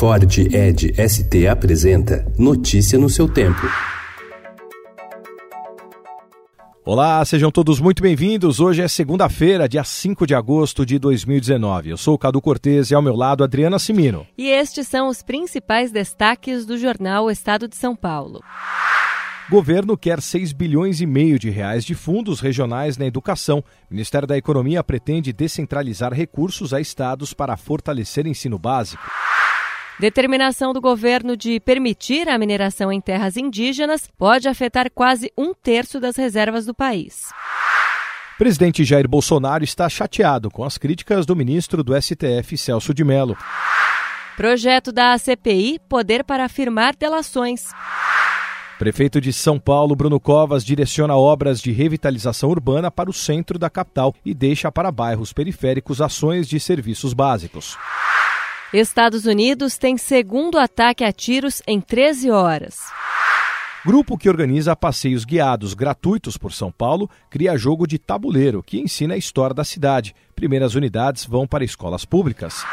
Ford Ed ST apresenta Notícia no seu tempo. Olá, sejam todos muito bem-vindos. Hoje é segunda-feira, dia 5 de agosto de 2019. Eu sou o Cadu Cortez e ao meu lado Adriana Simino. E estes são os principais destaques do jornal Estado de São Paulo. Governo quer 6 bilhões e meio de reais de fundos regionais na educação. Ministério da Economia pretende descentralizar recursos a estados para fortalecer ensino básico. Determinação do governo de permitir a mineração em terras indígenas pode afetar quase um terço das reservas do país. Presidente Jair Bolsonaro está chateado com as críticas do ministro do STF, Celso de Mello. Projeto da CPI Poder para afirmar delações. Prefeito de São Paulo, Bruno Covas, direciona obras de revitalização urbana para o centro da capital e deixa para bairros periféricos ações de serviços básicos. Estados Unidos tem segundo ataque a tiros em 13 horas. Grupo que organiza passeios guiados gratuitos por São Paulo cria jogo de tabuleiro que ensina a história da cidade. Primeiras unidades vão para escolas públicas.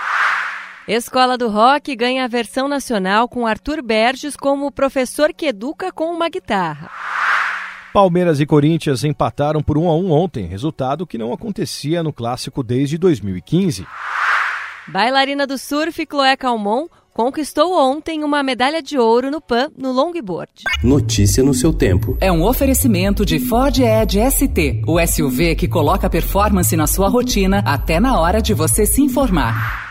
Escola do Rock ganha a versão nacional com Arthur Berges como professor que educa com uma guitarra. Palmeiras e Corinthians empataram por 1 a 1 ontem, resultado que não acontecia no clássico desde 2015. Bailarina do surf Chloé Calmon conquistou ontem uma medalha de ouro no PAN no longboard. Notícia no seu tempo. É um oferecimento de Ford Edge ST, o SUV que coloca performance na sua rotina até na hora de você se informar.